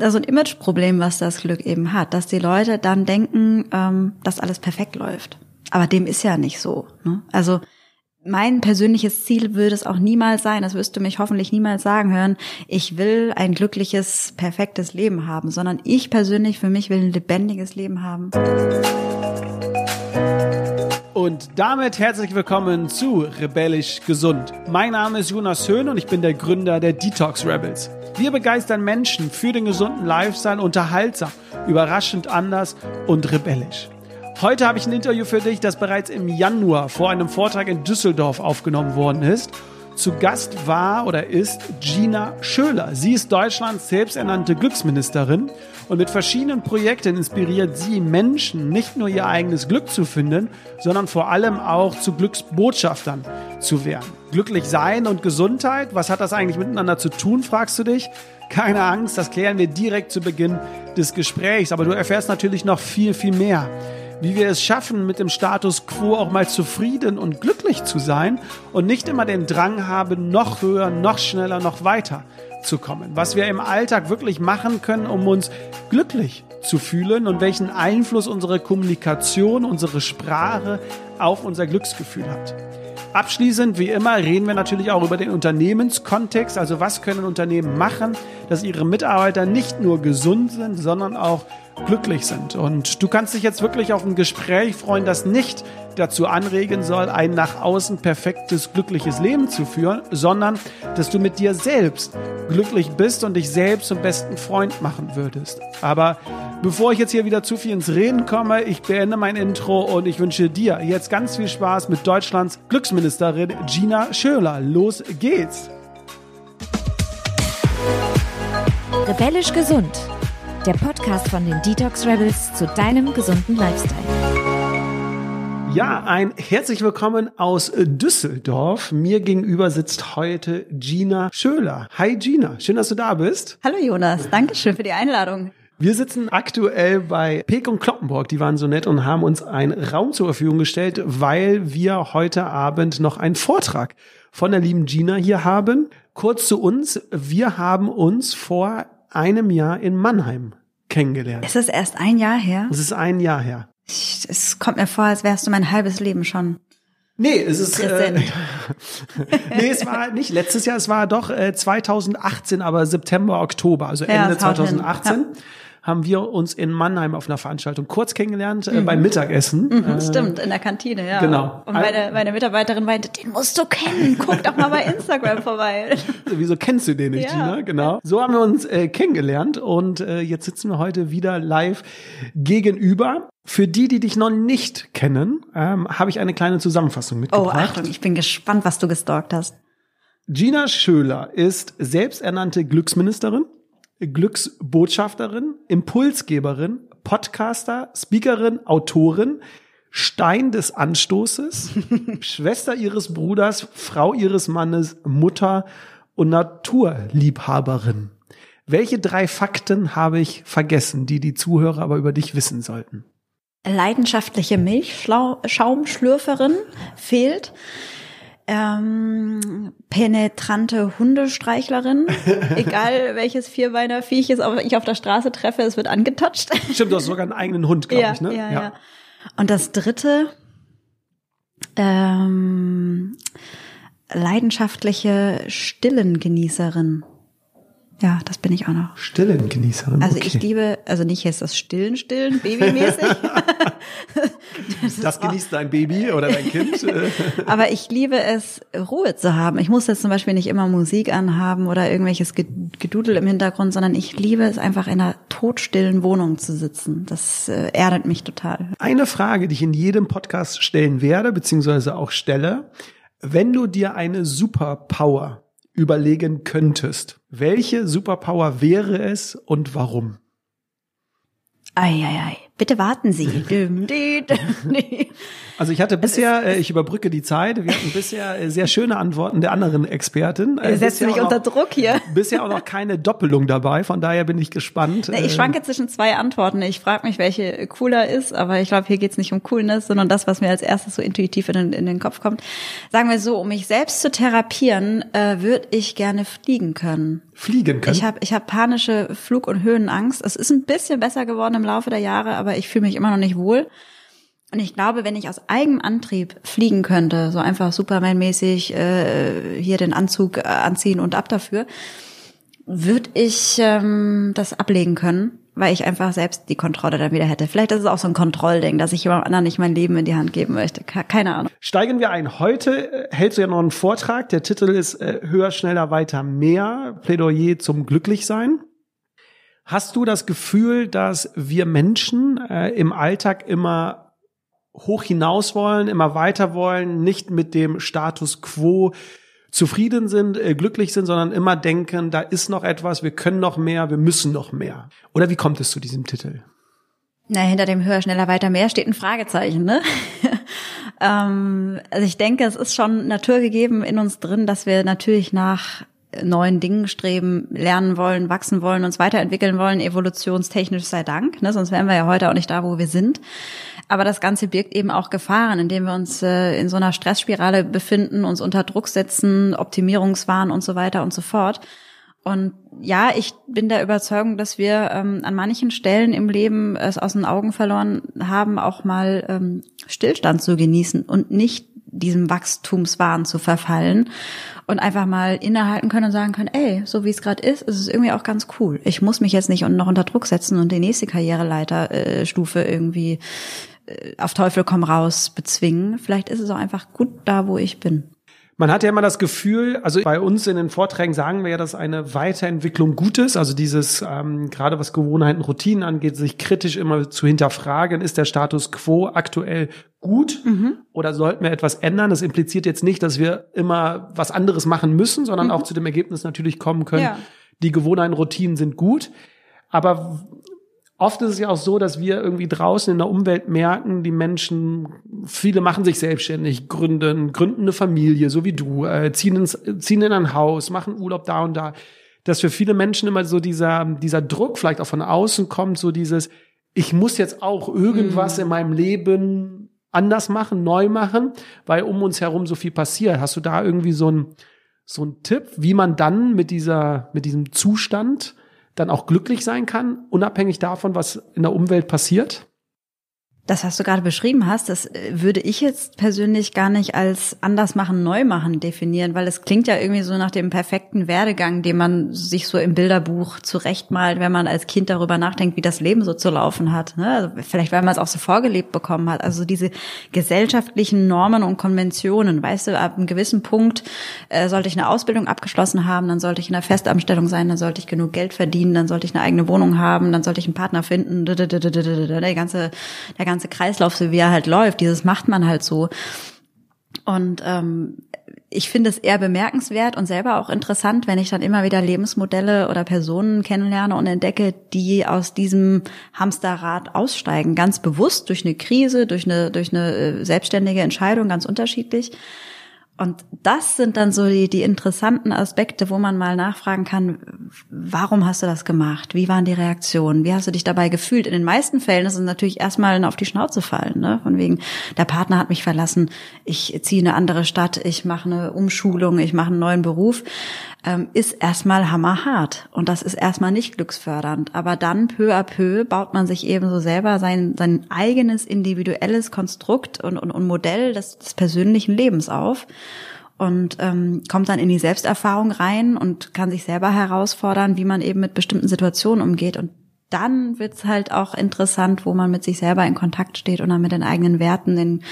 also ein Imageproblem, was das Glück eben hat, dass die Leute dann denken, ähm, dass alles perfekt läuft. Aber dem ist ja nicht so. Ne? Also mein persönliches Ziel würde es auch niemals sein, das wirst du mich hoffentlich niemals sagen hören, ich will ein glückliches, perfektes Leben haben, sondern ich persönlich für mich will ein lebendiges Leben haben. Und damit herzlich willkommen zu Rebellisch Gesund. Mein Name ist Jonas Höhn und ich bin der Gründer der Detox Rebels. Wir begeistern Menschen für den gesunden Lifestyle unterhaltsam, überraschend anders und rebellisch. Heute habe ich ein Interview für dich, das bereits im Januar vor einem Vortrag in Düsseldorf aufgenommen worden ist. Zu Gast war oder ist Gina Schöler. Sie ist Deutschlands selbsternannte Glücksministerin und mit verschiedenen Projekten inspiriert sie Menschen, nicht nur ihr eigenes Glück zu finden, sondern vor allem auch zu Glücksbotschaftern zu werden. Glücklich sein und Gesundheit, was hat das eigentlich miteinander zu tun, fragst du dich? Keine Angst, das klären wir direkt zu Beginn des Gesprächs, aber du erfährst natürlich noch viel, viel mehr wie wir es schaffen, mit dem Status quo auch mal zufrieden und glücklich zu sein und nicht immer den Drang haben, noch höher, noch schneller, noch weiter zu kommen. Was wir im Alltag wirklich machen können, um uns glücklich zu fühlen und welchen Einfluss unsere Kommunikation, unsere Sprache auf unser Glücksgefühl hat. Abschließend, wie immer, reden wir natürlich auch über den Unternehmenskontext. Also was können Unternehmen machen, dass ihre Mitarbeiter nicht nur gesund sind, sondern auch glücklich sind. Und du kannst dich jetzt wirklich auf ein Gespräch freuen, das nicht dazu anregen soll, ein nach außen perfektes, glückliches Leben zu führen, sondern dass du mit dir selbst glücklich bist und dich selbst zum besten Freund machen würdest. Aber bevor ich jetzt hier wieder zu viel ins Reden komme, ich beende mein Intro und ich wünsche dir jetzt ganz viel Spaß mit Deutschlands Glücksministerin Gina Schöler. Los geht's! Rebellisch gesund der Podcast von den Detox Rebels zu deinem gesunden Lifestyle. Ja, ein herzlich willkommen aus Düsseldorf. Mir gegenüber sitzt heute Gina Schöler. Hi Gina, schön, dass du da bist. Hallo Jonas, danke schön für die Einladung. Wir sitzen aktuell bei Peek und Kloppenburg, die waren so nett und haben uns einen Raum zur Verfügung gestellt, weil wir heute Abend noch einen Vortrag von der lieben Gina hier haben. Kurz zu uns, wir haben uns vor einem Jahr in Mannheim kennengelernt. Ist das erst ein Jahr her? Es ist ein Jahr her. Ich, es kommt mir vor, als wärst du mein halbes Leben schon. Nee, es ist äh, Nee, es war nicht letztes Jahr, es war doch äh, 2018, aber September, Oktober, also Ende ja, 2018. Ja haben wir uns in Mannheim auf einer Veranstaltung kurz kennengelernt äh, mhm. beim Mittagessen. Mhm, äh, stimmt, in der Kantine, ja. Genau. Und meine, meine Mitarbeiterin meinte, den musst du kennen, guck doch mal bei Instagram vorbei. Wieso kennst du den nicht, ja. Gina? Genau. So haben wir uns äh, kennengelernt und äh, jetzt sitzen wir heute wieder live gegenüber. Für die, die dich noch nicht kennen, ähm, habe ich eine kleine Zusammenfassung oh, mitgebracht. Oh, Achtung, ich bin gespannt, was du gestalkt hast. Gina Schöler ist selbsternannte Glücksministerin Glücksbotschafterin, Impulsgeberin, Podcaster, Speakerin, Autorin, Stein des Anstoßes, Schwester ihres Bruders, Frau ihres Mannes, Mutter und Naturliebhaberin. Welche drei Fakten habe ich vergessen, die die Zuhörer aber über dich wissen sollten? Leidenschaftliche Milchschaumschlürferin fehlt ähm, penetrante Hundestreichlerin. Egal welches Vierbeiner Viech ich auf der Straße treffe, es wird angetatscht. Stimmt, du hast sogar einen eigenen Hund, glaube ja, ich, ne? Ja, ja, ja. Und das dritte, ähm, leidenschaftliche Stillengenießerin. Ja, das bin ich auch noch. Stillengenießerin. Also okay. ich liebe, also nicht jetzt das Stillen, Stillen, Babymäßig. das, das genießt dein Baby oder dein Kind. Aber ich liebe es, Ruhe zu haben. Ich muss jetzt zum Beispiel nicht immer Musik anhaben oder irgendwelches Gedudel im Hintergrund, sondern ich liebe es einfach in einer todstillen Wohnung zu sitzen. Das äh, erdet mich total. Eine Frage, die ich in jedem Podcast stellen werde, beziehungsweise auch stelle. Wenn du dir eine Superpower überlegen könntest, welche Superpower wäre es und warum? Eieiei. Bitte warten Sie. also ich hatte bisher, äh, ich überbrücke die Zeit, wir hatten bisher äh, sehr schöne Antworten der anderen Expertin. Ihr setzt mich unter Druck hier. Bisher auch noch keine Doppelung dabei, von daher bin ich gespannt. Ich äh, schwanke zwischen zwei Antworten. Ich frage mich, welche cooler ist, aber ich glaube, hier geht es nicht um Coolness, sondern das, was mir als erstes so intuitiv in den, in den Kopf kommt. Sagen wir so, um mich selbst zu therapieren, äh, würde ich gerne fliegen können. Fliegen können? Ich habe ich hab panische Flug- und Höhenangst. Es ist ein bisschen besser geworden im Laufe der Jahre, aber ich fühle mich immer noch nicht wohl. Und ich glaube, wenn ich aus eigenem Antrieb fliegen könnte, so einfach Superman-mäßig äh, hier den Anzug äh, anziehen und ab dafür, würde ich ähm, das ablegen können, weil ich einfach selbst die Kontrolle dann wieder hätte. Vielleicht ist es auch so ein Kontrollding, dass ich jemand anderen nicht mein Leben in die Hand geben möchte. Keine Ahnung. Steigen wir ein. Heute äh, hältst du ja noch einen Vortrag. Der Titel ist äh, Höher, schneller, weiter, mehr. Plädoyer zum Glücklichsein. Hast du das Gefühl, dass wir Menschen äh, im Alltag immer hoch hinaus wollen, immer weiter wollen, nicht mit dem Status quo zufrieden sind, äh, glücklich sind, sondern immer denken, da ist noch etwas, wir können noch mehr, wir müssen noch mehr. Oder wie kommt es zu diesem Titel? Na, hinter dem höher, schneller, weiter, mehr steht ein Fragezeichen, ne? ähm, also ich denke, es ist schon naturgegeben in uns drin, dass wir natürlich nach neuen Dingen streben, lernen wollen, wachsen wollen, uns weiterentwickeln wollen, evolutionstechnisch sei Dank, ne? sonst wären wir ja heute auch nicht da, wo wir sind. Aber das Ganze birgt eben auch Gefahren, indem wir uns äh, in so einer Stressspirale befinden, uns unter Druck setzen, Optimierungswahn und so weiter und so fort. Und ja, ich bin der Überzeugung, dass wir ähm, an manchen Stellen im Leben es aus den Augen verloren haben, auch mal ähm, Stillstand zu genießen und nicht diesem Wachstumswahn zu verfallen und einfach mal innehalten können und sagen können, ey, so wie es gerade ist, ist es irgendwie auch ganz cool. Ich muss mich jetzt nicht noch unter Druck setzen und die nächste Karriereleiterstufe äh, irgendwie äh, auf Teufel komm raus bezwingen. Vielleicht ist es auch einfach gut da, wo ich bin. Man hat ja immer das Gefühl, also bei uns in den Vorträgen sagen wir ja, dass eine Weiterentwicklung gut ist. Also dieses, ähm, gerade was Gewohnheiten, Routinen angeht, sich kritisch immer zu hinterfragen, ist der Status quo aktuell gut mhm. oder sollten wir etwas ändern? Das impliziert jetzt nicht, dass wir immer was anderes machen müssen, sondern mhm. auch zu dem Ergebnis natürlich kommen können, ja. die Gewohnheiten, Routinen sind gut. Aber oft ist es ja auch so, dass wir irgendwie draußen in der Umwelt merken, die Menschen, viele machen sich selbstständig, gründen, gründen eine Familie, so wie du, äh, ziehen, ins, ziehen in ein Haus, machen Urlaub da und da. Dass für viele Menschen immer so dieser, dieser Druck vielleicht auch von außen kommt, so dieses, ich muss jetzt auch irgendwas mhm. in meinem Leben anders machen, neu machen, weil um uns herum so viel passiert. Hast du da irgendwie so ein so ein Tipp, wie man dann mit dieser, mit diesem Zustand dann auch glücklich sein kann, unabhängig davon, was in der Umwelt passiert? Das, was du gerade beschrieben hast, das äh, würde ich jetzt persönlich gar nicht als anders machen, neu machen definieren, weil es klingt ja irgendwie so nach dem perfekten Werdegang, den man sich so im Bilderbuch zurechtmalt, wenn man als Kind darüber nachdenkt, wie das Leben so zu laufen hat. Ne? Also vielleicht, weil man es auch so vorgelebt bekommen hat. Also diese gesellschaftlichen Normen und Konventionen, weißt du, ab einem gewissen Punkt äh, sollte ich eine Ausbildung abgeschlossen haben, dann sollte ich in einer Festanstellung sein, dann sollte ich genug Geld verdienen, dann sollte ich eine eigene Wohnung haben, dann sollte ich einen Partner finden, der ganze, der ganze Kreislauf, so wie er halt läuft, dieses macht man halt so. Und ähm, ich finde es eher bemerkenswert und selber auch interessant, wenn ich dann immer wieder Lebensmodelle oder Personen kennenlerne und entdecke, die aus diesem Hamsterrad aussteigen, ganz bewusst durch eine Krise, durch eine durch eine äh, selbstständige Entscheidung, ganz unterschiedlich. Und das sind dann so die, die interessanten Aspekte, wo man mal nachfragen kann, warum hast du das gemacht? Wie waren die Reaktionen? Wie hast du dich dabei gefühlt? In den meisten Fällen ist es natürlich erstmal auf die Schnauze fallen, ne? Von wegen, der Partner hat mich verlassen, ich ziehe in eine andere Stadt, ich mache eine Umschulung, ich mache einen neuen Beruf ähm, ist erstmal hammerhart und das ist erstmal nicht glücksfördernd. Aber dann peu à peu baut man sich eben so selber sein, sein eigenes individuelles Konstrukt und, und, und Modell des, des persönlichen Lebens auf und ähm, kommt dann in die Selbsterfahrung rein und kann sich selber herausfordern, wie man eben mit bestimmten Situationen umgeht. Und dann wird's halt auch interessant, wo man mit sich selber in Kontakt steht und dann mit den eigenen Werten in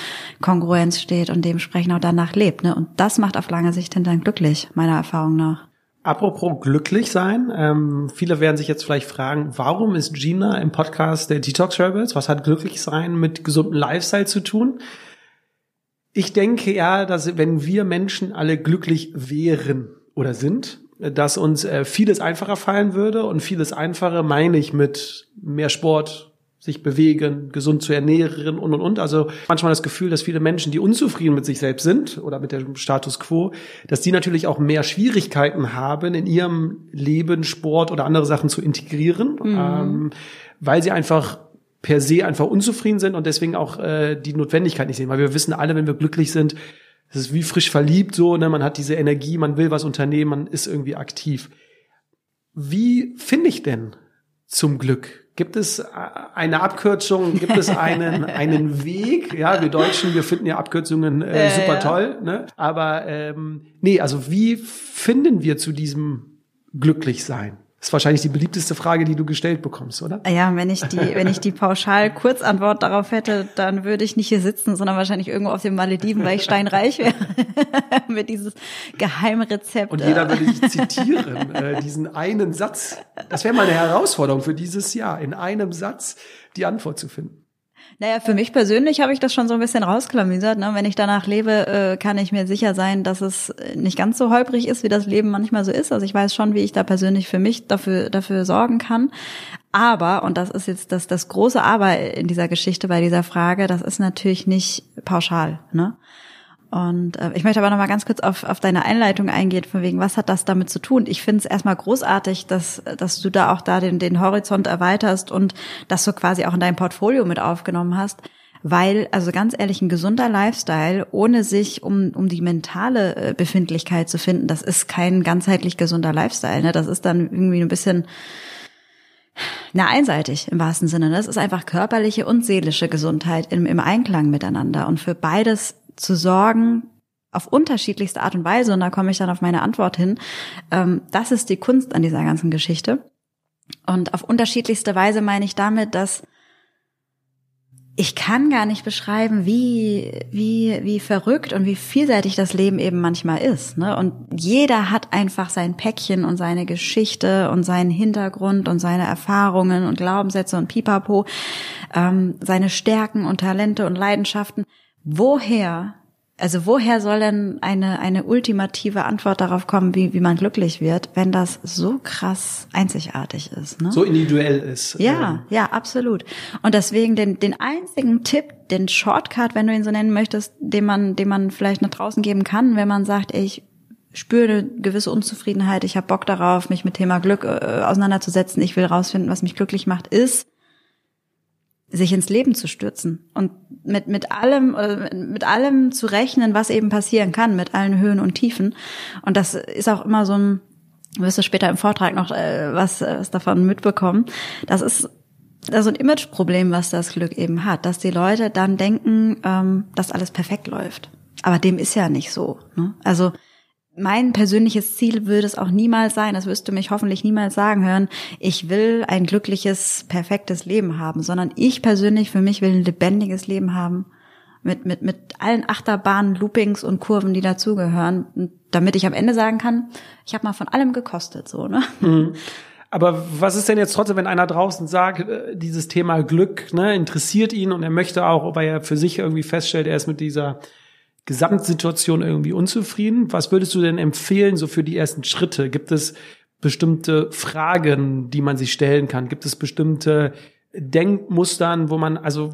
Kongruenz steht und dementsprechend auch danach lebt. Ne? Und das macht auf lange Sicht dann glücklich, meiner Erfahrung nach. Apropos glücklich sein, ähm, viele werden sich jetzt vielleicht fragen, warum ist Gina im Podcast der Detox Rebels? Was hat glücklich sein mit gesundem Lifestyle zu tun? Ich denke ja, dass wenn wir Menschen alle glücklich wären oder sind, dass uns äh, vieles einfacher fallen würde und vieles einfacher meine ich mit mehr Sport, sich bewegen, gesund zu ernähren und und und. Also manchmal das Gefühl, dass viele Menschen, die unzufrieden mit sich selbst sind oder mit dem Status quo, dass die natürlich auch mehr Schwierigkeiten haben, in ihrem Leben Sport oder andere Sachen zu integrieren, mhm. ähm, weil sie einfach per se einfach unzufrieden sind und deswegen auch äh, die Notwendigkeit nicht sehen. Weil wir wissen alle, wenn wir glücklich sind, es ist wie frisch verliebt so, ne? man hat diese Energie, man will was unternehmen, man ist irgendwie aktiv. Wie finde ich denn zum Glück? Gibt es äh, eine Abkürzung? Gibt es einen, einen Weg? Ja, wir Deutschen, wir finden ja Abkürzungen äh, super ja. toll. Ne? Aber ähm, nee, also wie finden wir zu diesem Glücklichsein? Das ist wahrscheinlich die beliebteste Frage, die du gestellt bekommst, oder? Ja, wenn ich die, wenn ich die pauschal Kurzantwort darauf hätte, dann würde ich nicht hier sitzen, sondern wahrscheinlich irgendwo auf den Malediven, weil ich steinreich wäre. Mit dieses Geheimrezept. Und jeder würde dich zitieren, äh, diesen einen Satz. Das wäre mal eine Herausforderung für dieses Jahr, in einem Satz die Antwort zu finden. Naja, für mich persönlich habe ich das schon so ein bisschen rausklamüsert. Ne? Wenn ich danach lebe, äh, kann ich mir sicher sein, dass es nicht ganz so holprig ist, wie das Leben manchmal so ist. Also ich weiß schon, wie ich da persönlich für mich dafür, dafür sorgen kann. Aber, und das ist jetzt das, das große Aber in dieser Geschichte bei dieser Frage, das ist natürlich nicht pauschal. Ne? Und äh, ich möchte aber noch mal ganz kurz auf, auf deine Einleitung eingehen, von wegen, was hat das damit zu tun? Ich finde es erstmal großartig, dass, dass du da auch da den, den Horizont erweiterst und das so quasi auch in dein Portfolio mit aufgenommen hast. Weil, also ganz ehrlich, ein gesunder Lifestyle, ohne sich um, um die mentale äh, Befindlichkeit zu finden, das ist kein ganzheitlich gesunder Lifestyle. Ne? Das ist dann irgendwie ein bisschen na, einseitig im wahrsten Sinne. Das ist einfach körperliche und seelische Gesundheit im, im Einklang miteinander. Und für beides zu sorgen, auf unterschiedlichste Art und Weise, und da komme ich dann auf meine Antwort hin, ähm, das ist die Kunst an dieser ganzen Geschichte. Und auf unterschiedlichste Weise meine ich damit, dass ich kann gar nicht beschreiben, wie, wie, wie verrückt und wie vielseitig das Leben eben manchmal ist. Ne? Und jeder hat einfach sein Päckchen und seine Geschichte und seinen Hintergrund und seine Erfahrungen und Glaubenssätze und Pipapo, ähm, seine Stärken und Talente und Leidenschaften woher, also woher soll denn eine, eine ultimative Antwort darauf kommen, wie, wie man glücklich wird, wenn das so krass einzigartig ist? Ne? So individuell ist. Ja, ja, absolut. Und deswegen den, den einzigen Tipp, den Shortcut, wenn du ihn so nennen möchtest, den man, den man vielleicht nach draußen geben kann, wenn man sagt, ey, ich spüre eine gewisse Unzufriedenheit, ich habe Bock darauf, mich mit Thema Glück äh, auseinanderzusetzen, ich will rausfinden, was mich glücklich macht, ist, sich ins Leben zu stürzen und mit mit allem mit allem zu rechnen, was eben passieren kann, mit allen Höhen und Tiefen. Und das ist auch immer so ein, wirst du später im Vortrag noch äh, was, was davon mitbekommen. Das ist das ist ein Imageproblem, was das Glück eben hat, dass die Leute dann denken, ähm, dass alles perfekt läuft. Aber dem ist ja nicht so. Ne? Also mein persönliches Ziel würde es auch niemals sein, das wirst du mich hoffentlich niemals sagen hören, ich will ein glückliches, perfektes Leben haben, sondern ich persönlich für mich will ein lebendiges Leben haben mit, mit, mit allen Achterbahnen, Loopings und Kurven, die dazugehören, damit ich am Ende sagen kann, ich habe mal von allem gekostet, so, ne? Mhm. Aber was ist denn jetzt trotzdem, wenn einer draußen sagt, äh, dieses Thema Glück ne, interessiert ihn und er möchte auch, ob er für sich irgendwie feststellt, er ist mit dieser Gesamtsituation irgendwie unzufrieden. Was würdest du denn empfehlen, so für die ersten Schritte? Gibt es bestimmte Fragen, die man sich stellen kann? Gibt es bestimmte Denkmustern, wo man, also,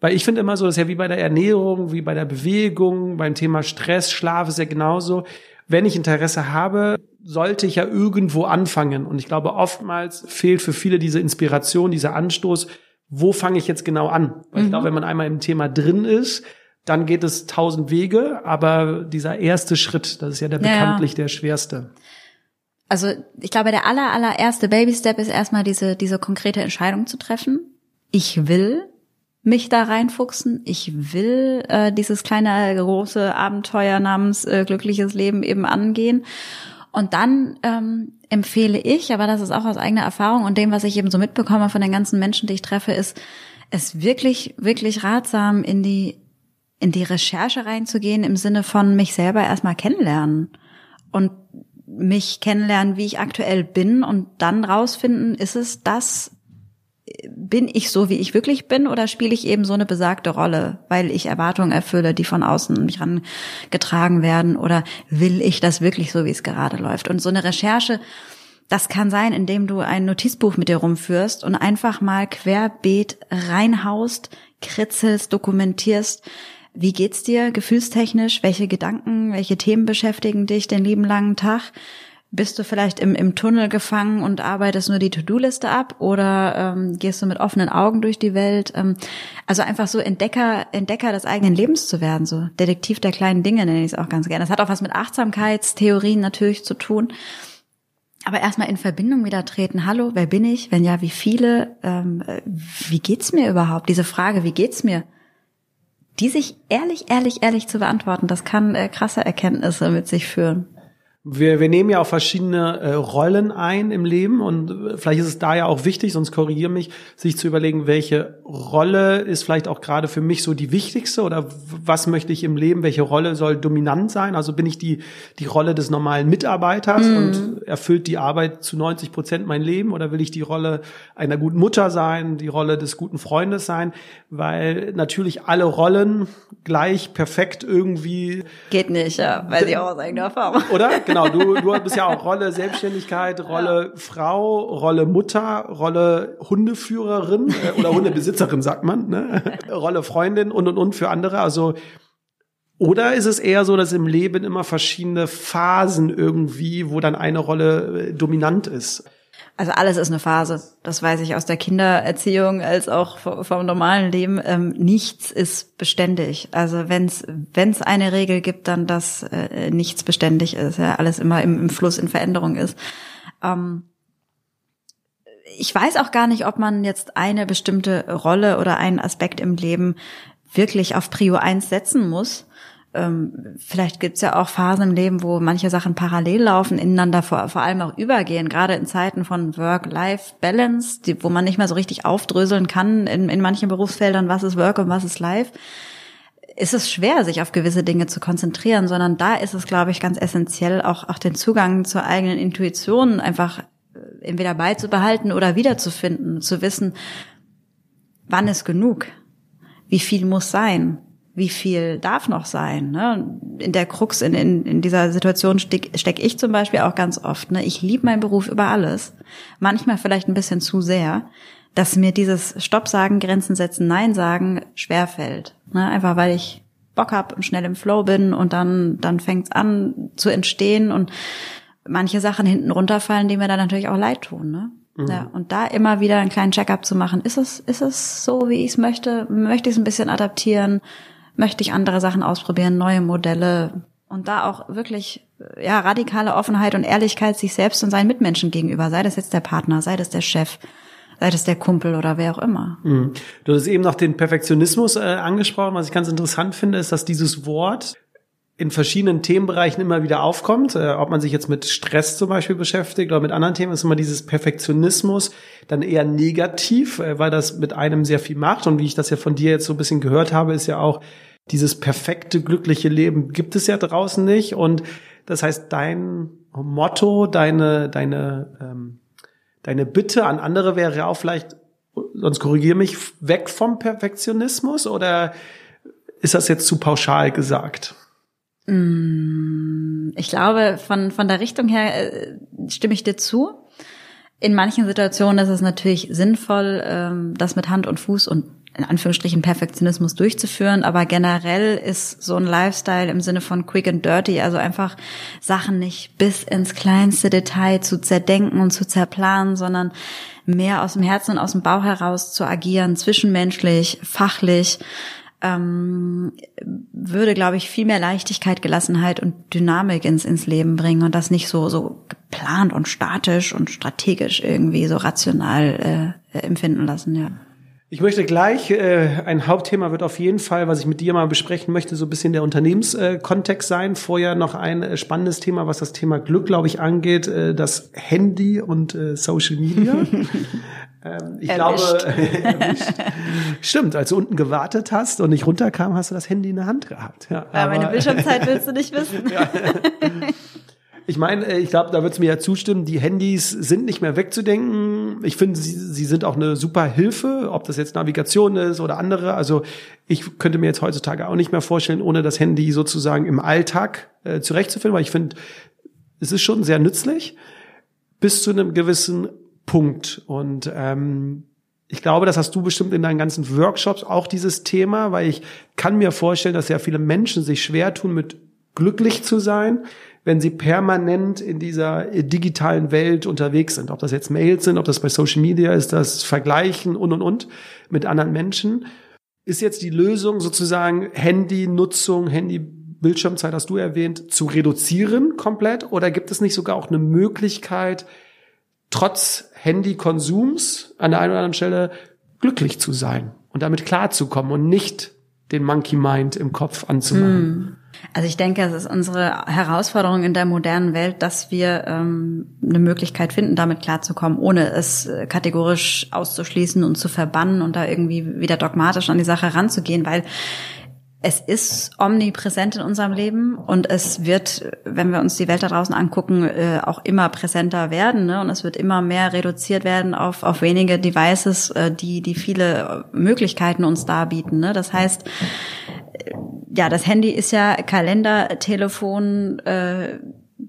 weil ich finde immer so, das ist ja wie bei der Ernährung, wie bei der Bewegung, beim Thema Stress, Schlaf ist ja genauso. Wenn ich Interesse habe, sollte ich ja irgendwo anfangen. Und ich glaube, oftmals fehlt für viele diese Inspiration, dieser Anstoß. Wo fange ich jetzt genau an? Weil mhm. ich glaube, wenn man einmal im Thema drin ist, dann geht es tausend Wege, aber dieser erste Schritt, das ist ja der bekanntlich ja. der schwerste. Also ich glaube, der aller, allererste Baby-Step ist erstmal diese, diese konkrete Entscheidung zu treffen. Ich will mich da reinfuchsen. Ich will äh, dieses kleine, große Abenteuer namens äh, glückliches Leben eben angehen. Und dann ähm, empfehle ich, aber das ist auch aus eigener Erfahrung und dem, was ich eben so mitbekomme von den ganzen Menschen, die ich treffe, ist es wirklich, wirklich ratsam, in die in die Recherche reinzugehen im Sinne von mich selber erstmal kennenlernen und mich kennenlernen, wie ich aktuell bin und dann rausfinden, ist es das, bin ich so, wie ich wirklich bin oder spiele ich eben so eine besagte Rolle, weil ich Erwartungen erfülle, die von außen mich rangetragen werden oder will ich das wirklich so, wie es gerade läuft? Und so eine Recherche, Das kann sein, indem du ein Notizbuch mit dir rumführst und einfach mal querbeet reinhaust, kritzelst, dokumentierst. Wie geht's dir gefühlstechnisch? Welche Gedanken, welche Themen beschäftigen dich den lieben langen Tag? Bist du vielleicht im, im Tunnel gefangen und arbeitest nur die To-Do-Liste ab oder ähm, gehst du mit offenen Augen durch die Welt? Ähm, also einfach so Entdecker, Entdecker des eigenen Lebens zu werden, so Detektiv der kleinen Dinge nenne ich es auch ganz gerne. Das hat auch was mit Achtsamkeitstheorien natürlich zu tun. Aber erstmal in Verbindung wieder treten. Hallo, wer bin ich? Wenn ja, wie viele? Ähm, wie geht's mir überhaupt? Diese Frage, wie geht's mir? Die sich ehrlich, ehrlich, ehrlich zu beantworten, das kann äh, krasse Erkenntnisse mit sich führen wir, wir nehmen ja auch verschiedene äh, Rollen ein im Leben und äh, vielleicht ist es da ja auch wichtig, sonst korrigiere mich, sich zu überlegen, welche Rolle ist vielleicht auch gerade für mich so die wichtigste oder was möchte ich im Leben, welche Rolle soll dominant sein? Also bin ich die, die Rolle des normalen Mitarbeiters mhm. und erfüllt die Arbeit zu 90 Prozent mein Leben oder will ich die Rolle einer guten Mutter sein, die Rolle des guten Freundes sein? Weil natürlich alle Rollen gleich perfekt irgendwie. Geht nicht, ja, weil sie auch aus eigener Erfahrung. Oder? genau, du, du bist ja auch Rolle Selbstständigkeit, Rolle ja. Frau, Rolle Mutter, Rolle Hundeführerin äh, oder Hundebesitzerin, sagt man, ne? Rolle Freundin und und und für andere. Also oder ist es eher so, dass im Leben immer verschiedene Phasen irgendwie, wo dann eine Rolle äh, dominant ist? Also alles ist eine Phase. Das weiß ich aus der Kindererziehung als auch vom normalen Leben. Ähm, nichts ist beständig. Also wenn es eine Regel gibt, dann dass äh, nichts beständig ist. Ja, alles immer im, im Fluss in Veränderung ist. Ähm, ich weiß auch gar nicht, ob man jetzt eine bestimmte Rolle oder einen Aspekt im Leben wirklich auf Prio 1 setzen muss ähm, vielleicht gibt's ja auch Phasen im Leben, wo manche Sachen parallel laufen, ineinander vor, vor allem auch übergehen, gerade in Zeiten von Work-Life-Balance, wo man nicht mehr so richtig aufdröseln kann in, in manchen Berufsfeldern, was ist Work und was ist Life ist es schwer, sich auf gewisse Dinge zu konzentrieren, sondern da ist es, glaube ich, ganz essentiell, auch, auch den Zugang zur eigenen Intuition einfach äh, entweder beizubehalten oder wiederzufinden, zu wissen, wann ist genug? Wie viel muss sein? Wie viel darf noch sein? Ne? In der Krux, in, in, in dieser Situation stecke steck ich zum Beispiel auch ganz oft. Ne? Ich liebe meinen Beruf über alles. Manchmal vielleicht ein bisschen zu sehr, dass mir dieses Stopp sagen, Grenzen setzen, Nein sagen schwerfällt. Ne? Einfach weil ich Bock hab und schnell im Flow bin und dann, dann fängt's an zu entstehen und manche Sachen hinten runterfallen, die mir dann natürlich auch leid tun. Ne? Mhm. Ja, und da immer wieder einen kleinen Checkup zu machen. Ist es, ist es so, wie ich es möchte? Möchte ich es ein bisschen adaptieren? Möchte ich andere Sachen ausprobieren, neue Modelle und da auch wirklich ja radikale Offenheit und Ehrlichkeit sich selbst und seinen Mitmenschen gegenüber, sei das jetzt der Partner, sei das der Chef, sei das der Kumpel oder wer auch immer. Mhm. Du hast eben noch den Perfektionismus äh, angesprochen. Was ich ganz interessant finde, ist, dass dieses Wort in verschiedenen Themenbereichen immer wieder aufkommt. Äh, ob man sich jetzt mit Stress zum Beispiel beschäftigt oder mit anderen Themen, ist immer dieses Perfektionismus dann eher negativ, äh, weil das mit einem sehr viel macht. Und wie ich das ja von dir jetzt so ein bisschen gehört habe, ist ja auch dieses perfekte, glückliche Leben gibt es ja draußen nicht. Und das heißt, dein Motto, deine, deine, ähm, deine Bitte an andere wäre ja auch vielleicht, sonst korrigiere mich, weg vom Perfektionismus oder ist das jetzt zu pauschal gesagt? Mm, ich glaube, von, von der Richtung her äh, stimme ich dir zu. In manchen Situationen ist es natürlich sinnvoll, ähm, das mit Hand und Fuß und in Anführungsstrichen Perfektionismus durchzuführen, aber generell ist so ein Lifestyle im Sinne von quick and dirty, also einfach Sachen nicht bis ins kleinste Detail zu zerdenken und zu zerplanen, sondern mehr aus dem Herzen und aus dem Bauch heraus zu agieren, zwischenmenschlich, fachlich, ähm, würde, glaube ich, viel mehr Leichtigkeit, Gelassenheit und Dynamik ins, ins Leben bringen und das nicht so, so geplant und statisch und strategisch irgendwie so rational äh, empfinden lassen, ja. Ich möchte gleich, äh, ein Hauptthema wird auf jeden Fall, was ich mit dir mal besprechen möchte, so ein bisschen der Unternehmenskontext sein. Vorher noch ein äh, spannendes Thema, was das Thema Glück, glaube ich, angeht, äh, das Handy und äh, Social Media. ähm, ich erwischt. glaube, stimmt, als du unten gewartet hast und nicht runterkam, hast du das Handy in der Hand gehabt. Ja, ja meine Bildschirmzeit willst du nicht wissen. ja. Ich meine, äh, ich glaube, da wird es mir ja zustimmen, die Handys sind nicht mehr wegzudenken. Ich finde, sie, sie sind auch eine super Hilfe, ob das jetzt Navigation ist oder andere. Also ich könnte mir jetzt heutzutage auch nicht mehr vorstellen, ohne das Handy sozusagen im Alltag äh, zurechtzufinden, weil ich finde, es ist schon sehr nützlich. bis zu einem gewissen Punkt. Und ähm, ich glaube, das hast du bestimmt in deinen ganzen Workshops auch dieses Thema, weil ich kann mir vorstellen, dass sehr viele Menschen sich schwer tun, mit glücklich zu sein, wenn sie permanent in dieser digitalen Welt unterwegs sind. Ob das jetzt Mails sind, ob das bei Social Media ist, das Vergleichen und und und mit anderen Menschen. Ist jetzt die Lösung sozusagen Handynutzung, Handy-Bildschirmzeit hast du erwähnt, zu reduzieren komplett? Oder gibt es nicht sogar auch eine Möglichkeit, trotz Handykonsums an der einen oder anderen Stelle glücklich zu sein und damit klarzukommen und nicht den Monkey Mind im Kopf anzumachen. Also ich denke, es ist unsere Herausforderung in der modernen Welt, dass wir ähm, eine Möglichkeit finden, damit klarzukommen, ohne es äh, kategorisch auszuschließen und zu verbannen und da irgendwie wieder dogmatisch an die Sache ranzugehen, weil es ist omnipräsent in unserem Leben und es wird, wenn wir uns die Welt da draußen angucken, äh, auch immer präsenter werden. Ne? Und es wird immer mehr reduziert werden auf, auf wenige Devices, äh, die, die viele Möglichkeiten uns darbieten. Ne? Das heißt, äh, ja, das Handy ist ja Kalender, Telefon, äh,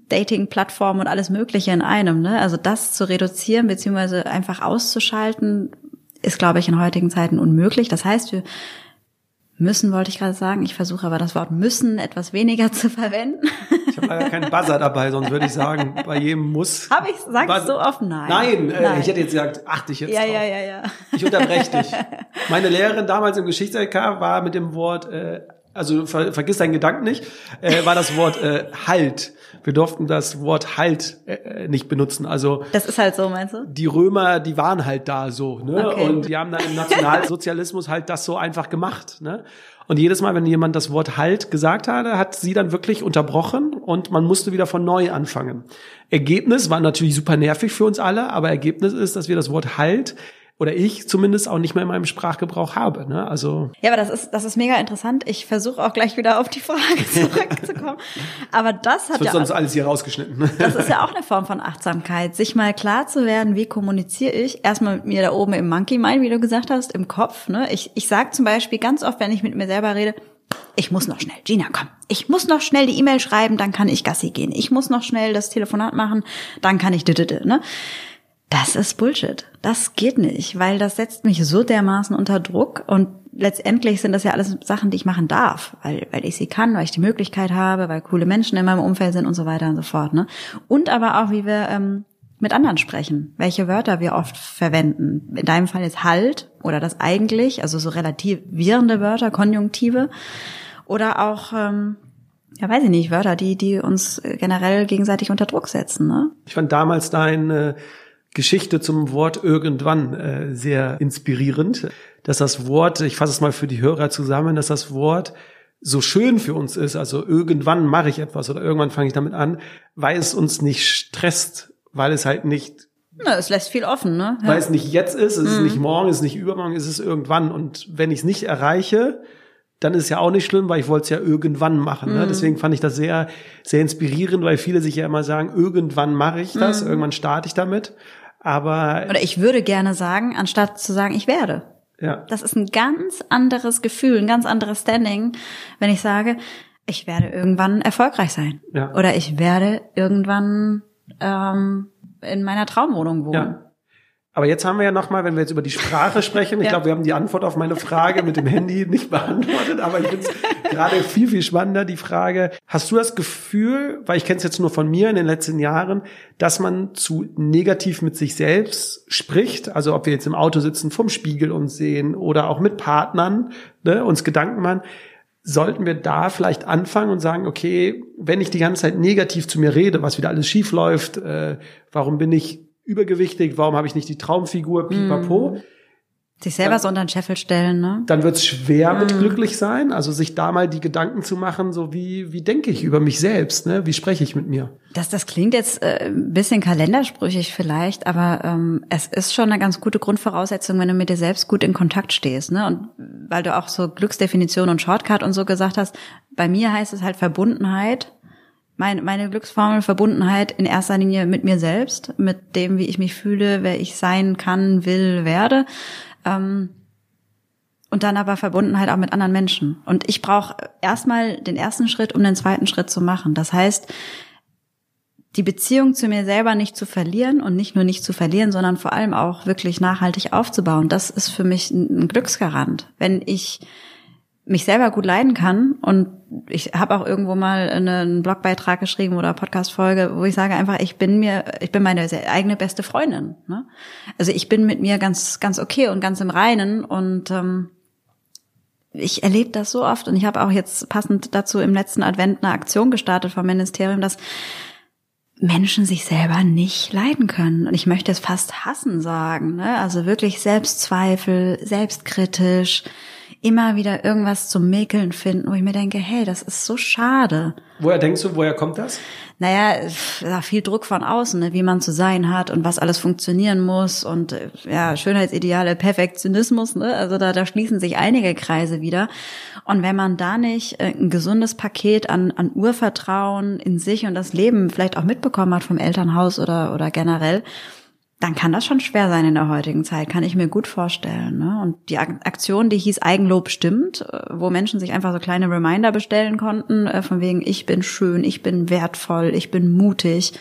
Dating-Plattform und alles Mögliche in einem. Ne? Also das zu reduzieren beziehungsweise einfach auszuschalten, ist, glaube ich, in heutigen Zeiten unmöglich. Das heißt, wir Müssen wollte ich gerade sagen. Ich versuche aber das Wort müssen etwas weniger zu verwenden. Ich habe leider keinen Buzzer dabei, sonst würde ich sagen, bei jedem muss. Habe ich sag ich so offen nein. Nein, äh, Nein. ich hätte jetzt gesagt, achte ich jetzt Ja, drauf. ja, ja, ja. Ich unterbreche dich. Meine Lehrerin damals im Geschichts-LK war mit dem Wort, äh, also ver vergiss deinen Gedanken nicht, äh, war das Wort äh, Halt. Wir durften das Wort Halt äh, nicht benutzen. Also Das ist halt so, meinst du? die Römer, die waren halt da so, ne? Okay. Und die haben dann im Nationalsozialismus halt das so einfach gemacht, ne? Und jedes Mal, wenn jemand das Wort Halt gesagt hatte, hat sie dann wirklich unterbrochen und man musste wieder von neu anfangen. Ergebnis war natürlich super nervig für uns alle, aber Ergebnis ist, dass wir das Wort Halt oder ich zumindest auch nicht mehr in meinem Sprachgebrauch habe. Ne? Also Ja, aber das ist, das ist mega interessant. Ich versuche auch gleich wieder auf die Frage zurückzukommen. Aber das hat wird ja, sonst alles hier rausgeschnitten. ne? das ist ja auch eine Form von Achtsamkeit, sich mal klar zu werden, wie kommuniziere ich. Erstmal mit mir da oben im Monkey Mind, wie du gesagt hast, im Kopf. Ne? Ich, ich sage zum Beispiel ganz oft, wenn ich mit mir selber rede, ich muss noch schnell, Gina, komm. Ich muss noch schnell die E-Mail schreiben, dann kann ich Gassi gehen. Ich muss noch schnell das Telefonat machen, dann kann ich didede, ne? Das ist Bullshit. Das geht nicht, weil das setzt mich so dermaßen unter Druck und letztendlich sind das ja alles Sachen, die ich machen darf, weil, weil ich sie kann, weil ich die Möglichkeit habe, weil coole Menschen in meinem Umfeld sind und so weiter und so fort. Ne? Und aber auch, wie wir ähm, mit anderen sprechen, welche Wörter wir oft verwenden. In deinem Fall jetzt halt oder das eigentlich, also so relativierende Wörter, Konjunktive oder auch, ähm, ja weiß ich nicht, Wörter, die, die uns generell gegenseitig unter Druck setzen. Ne? Ich fand damals deine Geschichte zum Wort irgendwann äh, sehr inspirierend, dass das Wort, ich fasse es mal für die Hörer zusammen, dass das Wort so schön für uns ist, also irgendwann mache ich etwas oder irgendwann fange ich damit an, weil es uns nicht stresst, weil es halt nicht, Na, es lässt viel offen, ne? weil es nicht jetzt ist, es ist nicht morgen, es ist nicht übermorgen, es ist irgendwann und wenn ich es nicht erreiche, dann ist es ja auch nicht schlimm, weil ich wollte es ja irgendwann machen. Ne? Deswegen fand ich das sehr, sehr inspirierend, weil viele sich ja immer sagen, irgendwann mache ich das, irgendwann starte ich damit. Aber Oder ich würde gerne sagen, anstatt zu sagen, ich werde. ja, Das ist ein ganz anderes Gefühl, ein ganz anderes Standing, wenn ich sage, ich werde irgendwann erfolgreich sein. Ja. Oder ich werde irgendwann ähm, in meiner Traumwohnung wohnen. Ja. Aber jetzt haben wir ja noch mal, wenn wir jetzt über die Sprache sprechen, ich Ja. glaube, wir haben die Antwort auf meine Frage mit dem Handy nicht beantwortet, aber ich finde es gerade viel, viel spannender, die Frage, hast du das Gefühl, weil ich kenne es jetzt nur von mir in den letzten Jahren, dass man zu negativ mit sich selbst spricht, also ob wir jetzt im Auto sitzen, vom Spiegel uns sehen oder auch mit Partnern, ne, uns Gedanken machen, sollten wir da vielleicht anfangen und sagen, okay, wenn ich die ganze Zeit negativ zu mir rede, was wieder alles schief läuft, äh, warum bin ich übergewichtig, warum habe ich nicht die Traumfigur, pipapo, Sich selber so unter den Scheffel stellen, ne? dann wird es schwer mit glücklich sein, also sich da mal die Gedanken zu machen, so wie, wie denke ich über mich selbst, ne? wie spreche ich mit mir. Das, das klingt jetzt äh, ein bisschen kalendersprüchig vielleicht, aber ähm, es ist schon eine ganz gute Grundvoraussetzung, wenn du mit dir selbst gut in Kontakt stehst. Ne? Und weil du auch so Glücksdefinition und Shortcut und so gesagt hast, bei mir heißt es halt Verbundenheit. Meine, meine Glücksformel Verbundenheit in erster Linie mit mir selbst, mit dem, wie ich mich fühle, wer ich sein kann, will, werde. Ähm, und dann aber Verbundenheit auch mit anderen Menschen. Und ich brauche erstmal den ersten Schritt, um den zweiten Schritt zu machen. Das heißt, die Beziehung zu mir selber nicht zu verlieren und nicht nur nicht zu verlieren, sondern vor allem auch wirklich nachhaltig aufzubauen. Das ist für mich ein Glücksgarant. Wenn ich mich selber gut leiden kann und ich habe auch irgendwo mal einen Blogbeitrag geschrieben oder Podcast-Folge, wo ich sage einfach, ich bin mir, ich bin meine eigene beste Freundin. Ne? Also ich bin mit mir ganz, ganz okay und ganz im Reinen und ähm, ich erlebe das so oft und ich habe auch jetzt passend dazu im letzten Advent eine Aktion gestartet vom Ministerium, dass Menschen sich selber nicht leiden können. Und ich möchte es fast hassen sagen. Ne? Also wirklich Selbstzweifel, selbstkritisch, immer wieder irgendwas zum Mäkeln finden, wo ich mir denke, hey, das ist so schade. Woher denkst du, woher kommt das? Naja, ja, viel Druck von außen, ne, wie man zu sein hat und was alles funktionieren muss und ja, Schönheitsideale, Perfektionismus, ne? Also da, da schließen sich einige Kreise wieder. Und wenn man da nicht äh, ein gesundes Paket an, an Urvertrauen in sich und das Leben vielleicht auch mitbekommen hat vom Elternhaus oder, oder generell, dann kann das schon schwer sein in der heutigen Zeit, kann ich mir gut vorstellen. Ne? Und die Aktion, die hieß Eigenlob stimmt, äh, wo Menschen sich einfach so kleine Reminder bestellen konnten, äh, von wegen ich bin schön, ich bin wertvoll, ich bin mutig,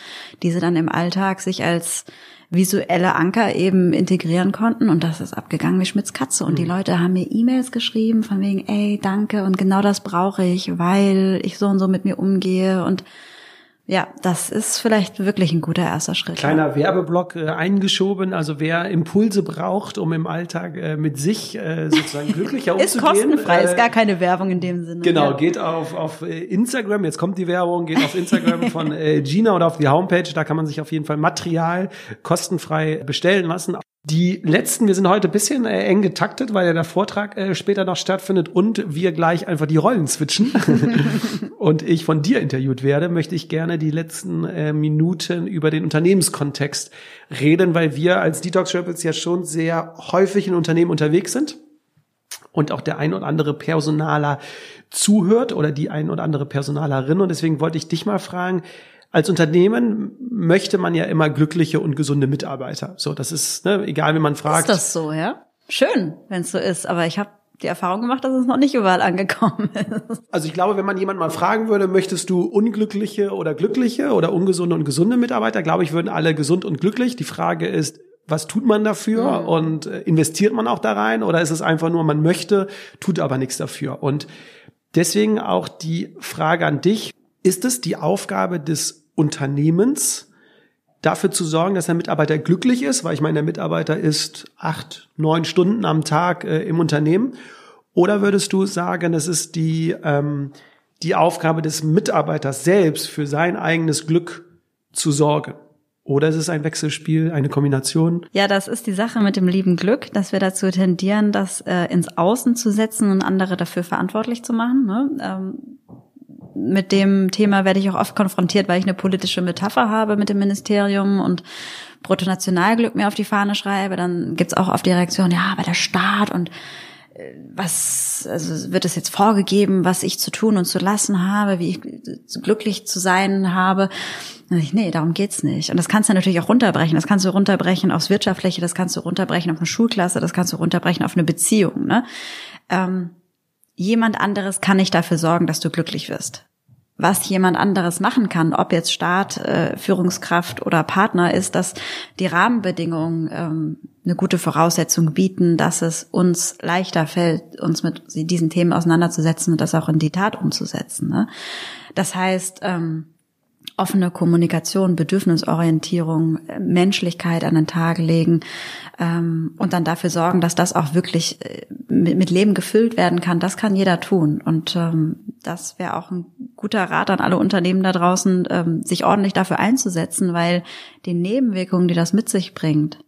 diese dann im Alltag sich als visuelle Anker eben integrieren konnten und das ist abgegangen wie Schmitz Katze und mhm. die Leute haben mir E-Mails geschrieben von wegen ey danke und genau das brauche ich, weil ich so und so mit mir umgehe und ja, das ist vielleicht wirklich ein guter erster Schritt. Kleiner ja. Werbeblock äh, eingeschoben. Also wer Impulse braucht, um im Alltag äh, mit sich äh, sozusagen glücklicher umzugehen. ist kostenfrei, ist gar keine Werbung in dem Sinne. Genau, ja. geht auf, auf äh, Instagram, jetzt kommt die Werbung, geht auf Instagram von äh, Gina oder auf die Homepage, da kann man sich auf jeden Fall Material kostenfrei bestellen lassen. Die letzten, wir sind heute ein bisschen äh, eng getaktet, weil ja der Vortrag äh, später noch stattfindet und wir gleich einfach die Rollen switchen. Und ich von dir interviewt werde, möchte ich gerne die letzten äh, Minuten über den Unternehmenskontext reden, weil wir als Detox Rebels ja schon sehr häufig in Unternehmen unterwegs sind und auch der ein oder andere Personaler zuhört oder die ein oder andere Personalerin. Und deswegen wollte ich dich mal fragen, als Unternehmen möchte man ja immer glückliche und gesunde Mitarbeiter. So, das ist, ne, egal wie man fragt. Ist das so, ja? Schön, wenn es so ist, aber ich habe die Erfahrung gemacht, dass es noch nicht überall angekommen ist. Also ich glaube, wenn man jemanden mal fragen würde, möchtest du unglückliche oder glückliche oder ungesunde und gesunde Mitarbeiter, glaube ich, würden alle gesund und glücklich. Die Frage ist, was tut man dafür mhm. und äh, investiert man auch da rein oder ist es einfach nur, man möchte, tut aber nichts dafür? Und deswegen auch die Frage an dich, ist es die Aufgabe des Unternehmens dafür zu sorgen, dass der Mitarbeiter glücklich ist, weil ich meine, der Mitarbeiter ist acht, neun Stunden am Tag äh, im Unternehmen. Oder würdest du sagen, es ist die, ähm, die Aufgabe des Mitarbeiters selbst für sein eigenes Glück zu sorgen? Oder ist es ein Wechselspiel, eine Kombination? Ja, das ist die Sache mit dem lieben Glück, dass wir dazu tendieren, das äh, ins Außen zu setzen und andere dafür verantwortlich zu machen. Ne? Ähm, mit dem Thema werde ich auch oft konfrontiert, weil ich eine politische Metapher habe mit dem Ministerium und Bruttonationalglück mir auf die Fahne schreibe. Dann gibt's auch oft die Reaktion, ja, aber der Staat und äh, was, also wird es jetzt vorgegeben, was ich zu tun und zu lassen habe, wie ich glücklich zu sein habe. Nee, darum geht's nicht. Und das kannst du natürlich auch runterbrechen. Das kannst du runterbrechen aufs Wirtschaftliche, das kannst du runterbrechen auf eine Schulklasse, das kannst du runterbrechen auf eine Beziehung. Ne? Ähm, jemand anderes kann nicht dafür sorgen, dass du glücklich wirst. Was jemand anderes machen kann, ob jetzt Staat, äh, Führungskraft oder Partner, ist, dass die Rahmenbedingungen ähm, eine gute Voraussetzung bieten, dass es uns leichter fällt, uns mit diesen Themen auseinanderzusetzen und das auch in die Tat umzusetzen. Ne? Das heißt, ähm, offene Kommunikation, Bedürfnisorientierung, Menschlichkeit an den Tag legen ähm, und dann dafür sorgen, dass das auch wirklich äh, mit, mit Leben gefüllt werden kann, das kann jeder tun. Und ähm, das wäre auch ein guter Rat an alle Unternehmen da draußen, ähm, sich ordentlich dafür einzusetzen, weil die Nebenwirkungen, die das mit sich bringt,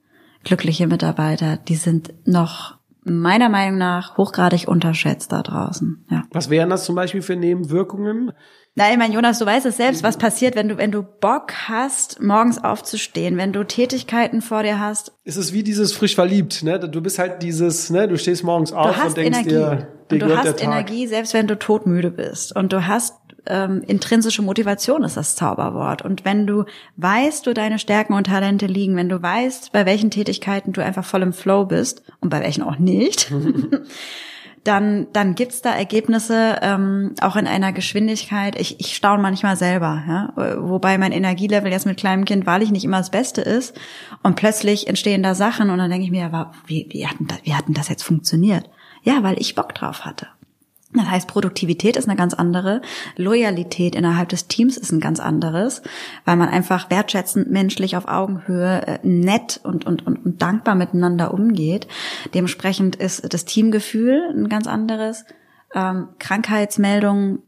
glückliche Mitarbeiter, die sind noch meiner Meinung nach hochgradig unterschätzt da draußen. Ja. Was wären das zum Beispiel für Nebenwirkungen? Na, ich meine, Jonas, du weißt es selbst, was passiert, wenn du, wenn du Bock hast, morgens aufzustehen, wenn du Tätigkeiten vor dir hast. Es ist wie dieses frisch verliebt, ne? Du bist halt dieses, ne? Du stehst morgens auf und denkst Energie. dir, dir und du hast Energie, selbst wenn du todmüde bist. Und du hast ähm, intrinsische Motivation ist das Zauberwort. Und wenn du weißt, wo deine Stärken und Talente liegen, wenn du weißt, bei welchen Tätigkeiten du einfach voll im Flow bist und bei welchen auch nicht, dann, dann gibt's da Ergebnisse ähm, auch in einer Geschwindigkeit. Ich, ich staune manchmal selber, ja? wobei mein Energielevel jetzt mit kleinem Kind wahrlich nicht immer das Beste ist. Und plötzlich entstehen da Sachen und dann denke ich mir, wie, wie, hatten das, wie hatten das jetzt funktioniert? Ja, weil ich Bock drauf hatte. Das heißt, Produktivität ist eine ganz andere, Loyalität innerhalb des Teams ist ein ganz anderes, weil man einfach wertschätzend, menschlich auf Augenhöhe, äh, nett und, und, und, und dankbar miteinander umgeht. Dementsprechend ist das Teamgefühl ein ganz anderes. Ähm, Krankheitsmeldungen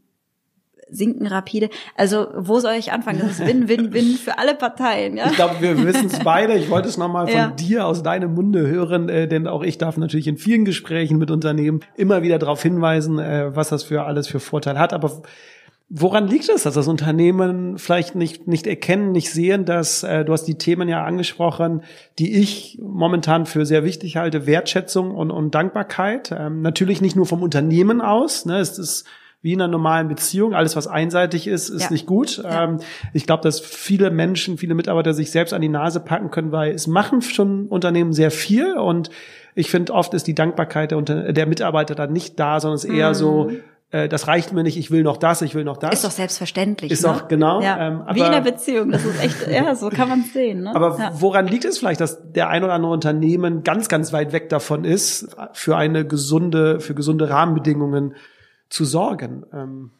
sinken rapide. Also wo soll ich anfangen? Das ist Win-Win-Win für alle Parteien. Ja? Ich glaube, wir wissen es beide. Ich wollte es nochmal von ja. dir aus deinem Munde hören, äh, denn auch ich darf natürlich in vielen Gesprächen mit Unternehmen immer wieder darauf hinweisen, äh, was das für alles für Vorteile hat. Aber Woran liegt es, dass das Unternehmen vielleicht nicht, nicht erkennen, nicht sehen, dass äh, du hast die Themen ja angesprochen, die ich momentan für sehr wichtig halte, Wertschätzung und, und Dankbarkeit. Ähm, natürlich nicht nur vom Unternehmen aus. Ne, es ist wie in einer normalen Beziehung. Alles, was einseitig ist, ist ja. nicht gut. Ja. Ähm, ich glaube, dass viele Menschen, viele Mitarbeiter sich selbst an die Nase packen können, weil es machen schon Unternehmen sehr viel und ich finde, oft ist die Dankbarkeit der, der Mitarbeiter dann nicht da, sondern es ist eher mhm. so, äh, das reicht mir nicht, ich will noch das, ich will noch das. Ist doch selbstverständlich. Ist ne? doch, genau. Ja. Ähm, aber, Wie in der Beziehung, das ist echt, ja, so kann man sehen. Ne? Aber ja. woran liegt es vielleicht, dass der ein oder andere Unternehmen ganz, ganz weit weg davon ist, für eine gesunde, für gesunde Rahmenbedingungen zu sorgen. Ähm,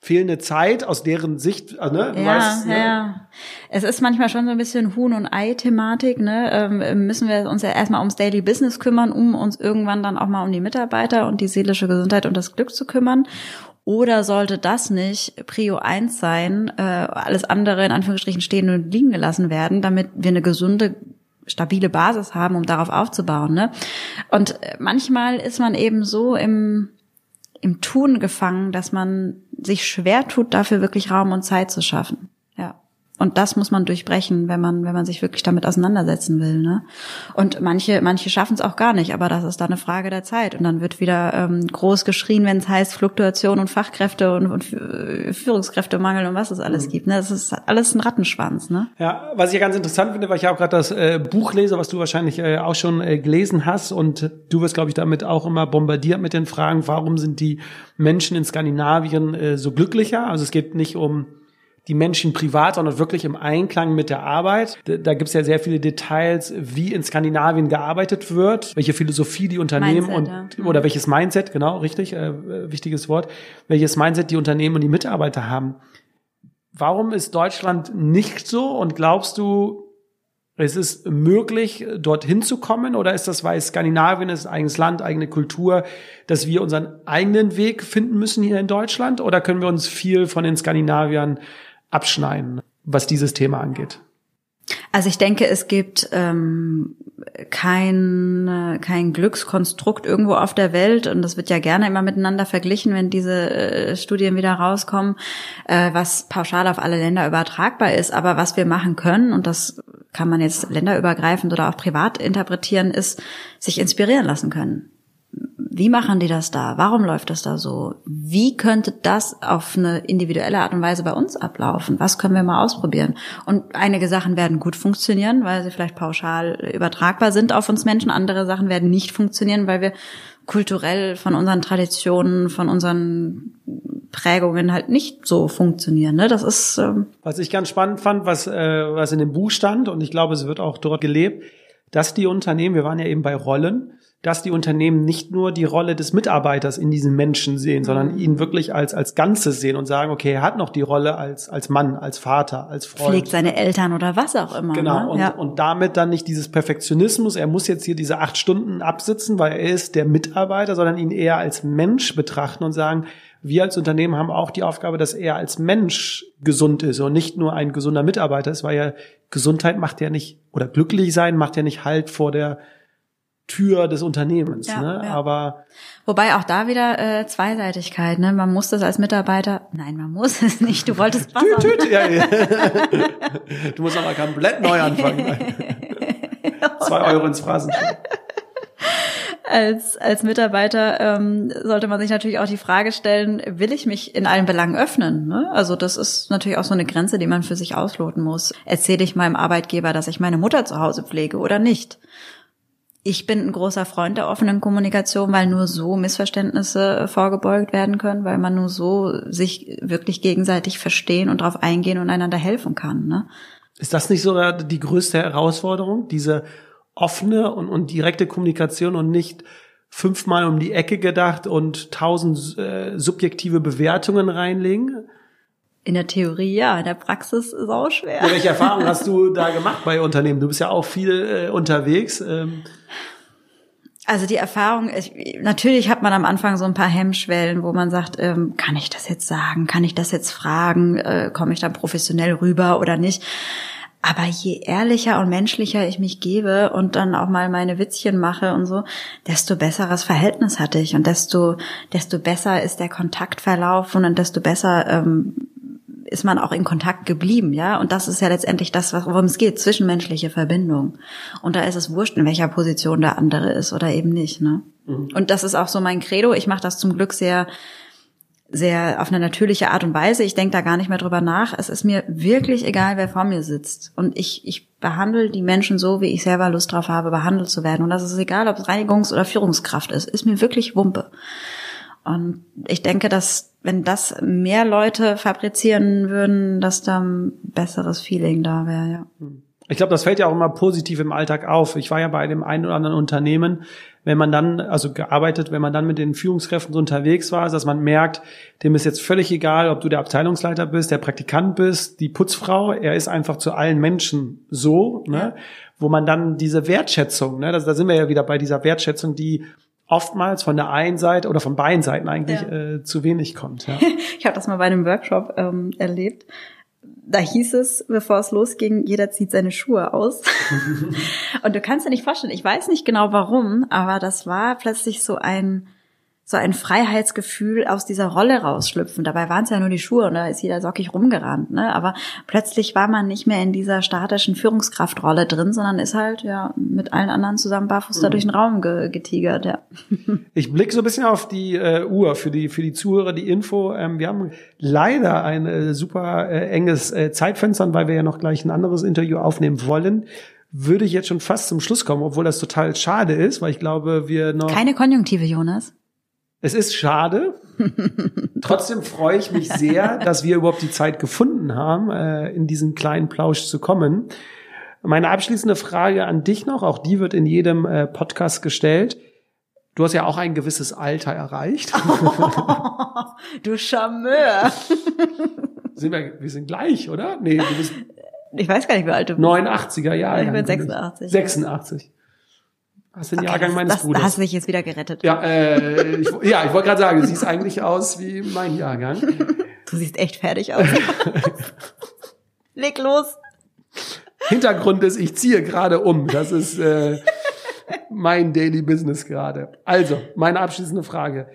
fehlende Zeit aus deren Sicht, äh, ne? Ja, weißt, ne? ja. Es ist manchmal schon so ein bisschen Huhn- und Ei-Thematik, ne? Ähm, müssen wir uns ja erstmal ums Daily Business kümmern, um uns irgendwann dann auch mal um die Mitarbeiter und die seelische Gesundheit und das Glück zu kümmern. Oder sollte das nicht Prio eins sein, äh, alles andere in Anführungsstrichen stehen und liegen gelassen werden, damit wir eine gesunde stabile Basis haben, um darauf aufzubauen. Ne? Und äh, manchmal ist man eben so im im Tun gefangen, dass man sich schwer tut, dafür wirklich Raum und Zeit zu schaffen. Ja. Und das muss man durchbrechen, wenn man, wenn man sich wirklich damit auseinandersetzen will. Ne? Und manche, manche schaffen es auch gar nicht, aber das ist dann eine Frage der Zeit. Und dann wird wieder ähm, groß geschrien, wenn es heißt Fluktuation und Fachkräfte und, und Führungskräftemangel und was es alles mhm. gibt. Ne? Das ist alles ein Rattenschwanz. Ne? Ja, was ich ja ganz interessant finde, weil ich ja auch gerade das äh, Buch lese, was du wahrscheinlich äh, auch schon äh, gelesen hast. Und du wirst, glaube ich, damit auch immer bombardiert mit den Fragen, warum sind die Menschen in Skandinavien äh, so glücklicher? Also es geht nicht um die Menschen privat, sondern wirklich im Einklang mit der Arbeit. Da gibt es ja sehr viele Details, wie in Skandinavien gearbeitet wird, welche Philosophie die Unternehmen Mindset, und ja. oder welches Mindset, genau, richtig, äh, wichtiges Wort, welches Mindset die Unternehmen und die Mitarbeiter haben. Warum ist Deutschland nicht so und glaubst du, es ist möglich, dorthin zu kommen? Oder ist das, weil Skandinavien ist, eigenes Land, eigene Kultur, dass wir unseren eigenen Weg finden müssen hier in Deutschland? Oder können wir uns viel von den Skandinaviern abschneiden, was dieses Thema angeht? Also ich denke, es gibt ähm, kein, kein Glückskonstrukt irgendwo auf der Welt und das wird ja gerne immer miteinander verglichen, wenn diese äh, Studien wieder rauskommen, äh, was pauschal auf alle Länder übertragbar ist. Aber was wir machen können, und das kann man jetzt länderübergreifend oder auch privat interpretieren, ist sich inspirieren lassen können. Wie machen die das da? Warum läuft das da so? Wie könnte das auf eine individuelle Art und Weise bei uns ablaufen? Was können wir mal ausprobieren? Und einige Sachen werden gut funktionieren, weil sie vielleicht pauschal übertragbar sind auf uns Menschen. Andere Sachen werden nicht funktionieren, weil wir kulturell von unseren Traditionen, von unseren Prägungen halt nicht so funktionieren. Ne? Das ist ähm was ich ganz spannend fand, was äh, was in dem Buch stand und ich glaube, es wird auch dort gelebt, dass die Unternehmen, wir waren ja eben bei Rollen, dass die Unternehmen nicht nur die Rolle des Mitarbeiters in diesen Menschen sehen, sondern mhm. ihn wirklich als, als Ganzes sehen und sagen, okay, er hat noch die Rolle als, als Mann, als Vater, als Freund. Pflegt seine Eltern oder was auch immer. Genau. Ne? Und, ja. und damit dann nicht dieses Perfektionismus, er muss jetzt hier diese acht Stunden absitzen, weil er ist der Mitarbeiter, sondern ihn eher als Mensch betrachten und sagen, wir als Unternehmen haben auch die Aufgabe, dass er als Mensch gesund ist und nicht nur ein gesunder Mitarbeiter ist, weil ja Gesundheit macht ja nicht, oder glücklich sein macht ja nicht halt vor der Tür des Unternehmens. Ja, ne? Ja. Aber wobei auch da wieder äh, Zweiseitigkeit. Ne? Man muss das als Mitarbeiter. Nein, man muss es nicht. Du wolltest was. Tüt, tüt, ja, ja. Du musst nochmal komplett neu anfangen. Zwei Euro ins Phrasenschwein. Als, als Mitarbeiter ähm, sollte man sich natürlich auch die Frage stellen, will ich mich in allen Belangen öffnen? Ne? Also das ist natürlich auch so eine Grenze, die man für sich ausloten muss. Erzähle ich meinem Arbeitgeber, dass ich meine Mutter zu Hause pflege oder nicht? Ich bin ein großer Freund der offenen Kommunikation, weil nur so Missverständnisse vorgebeugt werden können, weil man nur so sich wirklich gegenseitig verstehen und darauf eingehen und einander helfen kann. Ne? Ist das nicht sogar die größte Herausforderung, diese offene und, und direkte Kommunikation und nicht fünfmal um die Ecke gedacht und tausend äh, subjektive Bewertungen reinlegen? In der Theorie ja, in der Praxis ist auch schwer. Ja, welche Erfahrungen hast du da gemacht bei Unternehmen? Du bist ja auch viel äh, unterwegs. Ähm. Also die Erfahrung, ich, natürlich hat man am Anfang so ein paar Hemmschwellen, wo man sagt, ähm, kann ich das jetzt sagen, kann ich das jetzt fragen, äh, komme ich da professionell rüber oder nicht. Aber je ehrlicher und menschlicher ich mich gebe und dann auch mal meine Witzchen mache und so, desto besseres Verhältnis hatte ich und desto, desto besser ist der Kontaktverlauf und desto besser ähm, ist man auch in Kontakt geblieben, ja. Und das ist ja letztendlich das, worum es geht, zwischenmenschliche Verbindung. Und da ist es wurscht, in welcher Position der andere ist oder eben nicht, ne? Mhm. Und das ist auch so mein Credo. Ich mache das zum Glück sehr sehr auf eine natürliche Art und Weise. Ich denke da gar nicht mehr drüber nach. Es ist mir wirklich egal, wer vor mir sitzt. Und ich, ich behandle die Menschen so, wie ich selber Lust drauf habe, behandelt zu werden. Und das ist egal, ob es Reinigungs- oder Führungskraft ist. Ist mir wirklich Wumpe. Und ich denke, dass wenn das mehr Leute fabrizieren würden, dass da ein besseres Feeling da wäre, ja. Ich glaube, das fällt ja auch immer positiv im Alltag auf. Ich war ja bei dem einen oder anderen Unternehmen, wenn man dann, also gearbeitet, wenn man dann mit den Führungskräften so unterwegs war, dass man merkt, dem ist jetzt völlig egal, ob du der Abteilungsleiter bist, der Praktikant bist, die Putzfrau, er ist einfach zu allen Menschen so, ne? wo man dann diese Wertschätzung, ne? das, da sind wir ja wieder bei dieser Wertschätzung, die oftmals von der einen Seite oder von beiden Seiten eigentlich ja. äh, zu wenig kommt. Ja. ich habe das mal bei einem Workshop ähm, erlebt. Da hieß es, bevor es losging, jeder zieht seine Schuhe aus. und du kannst dir nicht vorstellen, ich weiß nicht genau warum, aber das war plötzlich so ein so ein Freiheitsgefühl aus dieser Rolle rausschlüpfen. Dabei waren es ja nur die Schuhe und da ist jeder sockig rumgerannt. Ne? Aber plötzlich war man nicht mehr in dieser statischen Führungskraftrolle drin, sondern ist halt ja mit allen anderen zusammen barfuß da mhm. durch den Raum ge getigert. Ja. Ich blicke so ein bisschen auf die äh, Uhr für die für die Zuhörer, die Info. Ähm, wir haben leider ein äh, super äh, enges äh, Zeitfenster, weil wir ja noch gleich ein anderes Interview aufnehmen wollen würde ich jetzt schon fast zum Schluss kommen, obwohl das total schade ist, weil ich glaube, wir noch. Keine Konjunktive, Jonas. Es ist schade. Trotzdem freue ich mich sehr, dass wir überhaupt die Zeit gefunden haben, äh, in diesen kleinen Plausch zu kommen. Meine abschließende Frage an dich noch, auch die wird in jedem äh, Podcast gestellt. Du hast ja auch ein gewisses Alter erreicht. Oh, du Charmeur. sind wir, wir sind gleich, oder? Nee, du bist. Ich weiß gar nicht, wie alt du bist. 89er Jahre. Ich bin 86. 86. Das ist der okay, Jahrgang meines das, Bruders. Hast du dich jetzt wieder gerettet. Ja, äh, ich, ja, ich wollte gerade sagen, du siehst eigentlich aus wie mein Jahrgang. Du siehst echt fertig aus. Leg los. Hintergrund ist, ich ziehe gerade um. Das ist äh, mein Daily Business gerade. Also, meine abschließende Frage.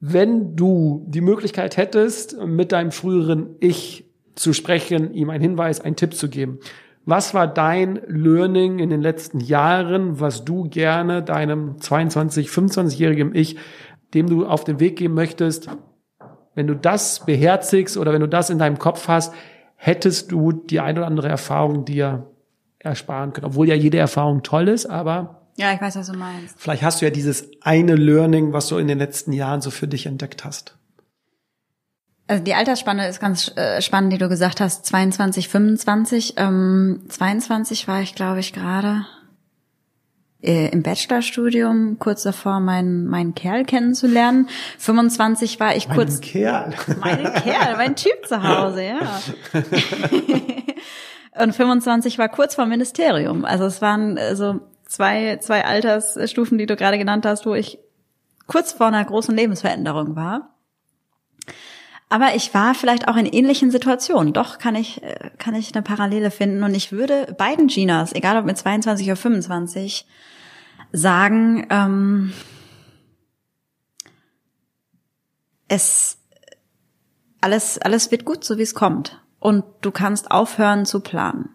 Wenn du die Möglichkeit hättest, mit deinem früheren Ich zu sprechen, ihm einen Hinweis, einen Tipp zu geben, was war dein Learning in den letzten Jahren, was du gerne deinem 22, 25-jährigen Ich, dem du auf den Weg geben möchtest? Wenn du das beherzigst oder wenn du das in deinem Kopf hast, hättest du die ein oder andere Erfahrung dir ersparen können. Obwohl ja jede Erfahrung toll ist, aber ja, ich weiß, was du meinst. Vielleicht hast du ja dieses eine Learning, was du in den letzten Jahren so für dich entdeckt hast. Also die Altersspanne ist ganz äh, spannend, die du gesagt hast, 22, 25. Ähm, 22 war ich, glaube ich, gerade äh, im Bachelorstudium, kurz davor, meinen meinen Kerl kennenzulernen. 25 war ich mein kurz. Kerl. Mein Kerl, mein Typ zu Hause, ja. Und 25 war kurz vor Ministerium. Also es waren äh, so zwei, zwei Altersstufen, die du gerade genannt hast, wo ich kurz vor einer großen Lebensveränderung war. Aber ich war vielleicht auch in ähnlichen Situationen. Doch kann ich, äh, kann ich eine Parallele finden. Und ich würde beiden Ginas, egal ob mit 22 oder 25, sagen, ähm, es, alles, alles wird gut, so wie es kommt. Und du kannst aufhören zu planen.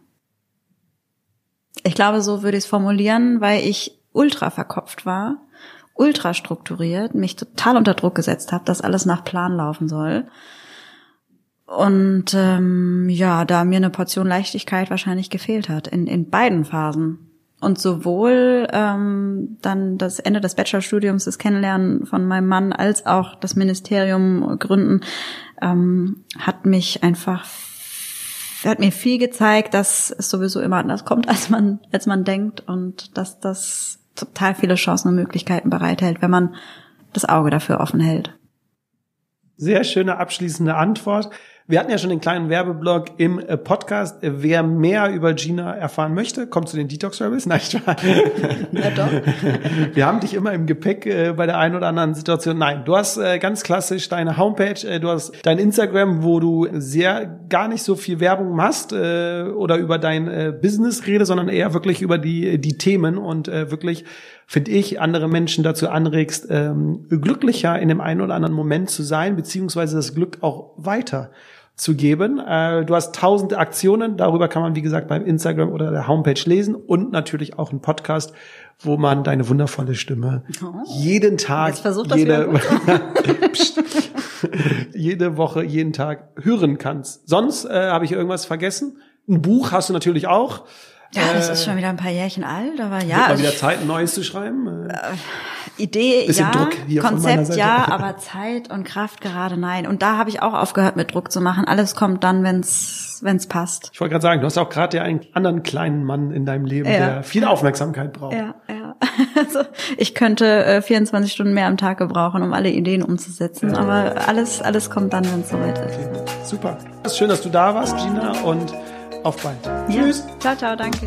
Ich glaube, so würde ich es formulieren, weil ich ultra verkopft war ultra strukturiert, mich total unter Druck gesetzt habe, dass alles nach Plan laufen soll. Und ähm, ja, da mir eine Portion Leichtigkeit wahrscheinlich gefehlt hat, in, in beiden Phasen. und sowohl ähm, dann das Ende des Bachelorstudiums, das Kennenlernen von meinem Mann, als auch das Ministerium gründen, ähm, hat mich einfach hat mir viel gezeigt, dass es sowieso immer anders kommt, als man, als man denkt und dass das total viele Chancen und Möglichkeiten bereithält, wenn man das Auge dafür offen hält. Sehr schöne abschließende Antwort. Wir hatten ja schon den kleinen Werbeblock im äh, Podcast. Wer mehr über Gina erfahren möchte, kommt zu den Detox Rebels. Nein, ich war. Ja, doch. Wir haben dich immer im Gepäck äh, bei der einen oder anderen Situation. Nein, du hast äh, ganz klassisch deine Homepage, äh, du hast dein Instagram, wo du sehr gar nicht so viel Werbung machst äh, oder über dein äh, Business rede, sondern eher wirklich über die die Themen und äh, wirklich finde ich, andere Menschen dazu anregst, ähm, glücklicher in dem einen oder anderen Moment zu sein, beziehungsweise das Glück auch weiter zu geben. Äh, du hast tausende Aktionen, darüber kann man, wie gesagt, beim Instagram oder der Homepage lesen und natürlich auch einen Podcast, wo man deine wundervolle Stimme oh. jeden Tag, jede, jede Woche, jeden Tag hören kannst. Sonst äh, habe ich irgendwas vergessen. Ein Buch hast du natürlich auch. Ja, das ist äh, schon wieder ein paar Jährchen alt, aber ja. Wird mal also wieder Zeit, ein neues zu schreiben? Äh, Idee, ja, Konzept, ja, aber Zeit und Kraft gerade nein. Und da habe ich auch aufgehört, mit Druck zu machen. Alles kommt dann, wenn's wenn's passt. Ich wollte gerade sagen, du hast auch gerade ja einen anderen kleinen Mann in deinem Leben, ja. der viel Aufmerksamkeit braucht. Ja, ja. Also ich könnte äh, 24 Stunden mehr am Tag gebrauchen, um alle Ideen umzusetzen. Aber alles, alles kommt dann, wenn es soweit ist. Okay. Super. Ist schön, dass du da warst, Gina, und auf bald. Ja. Tschüss. Ciao, ciao, danke.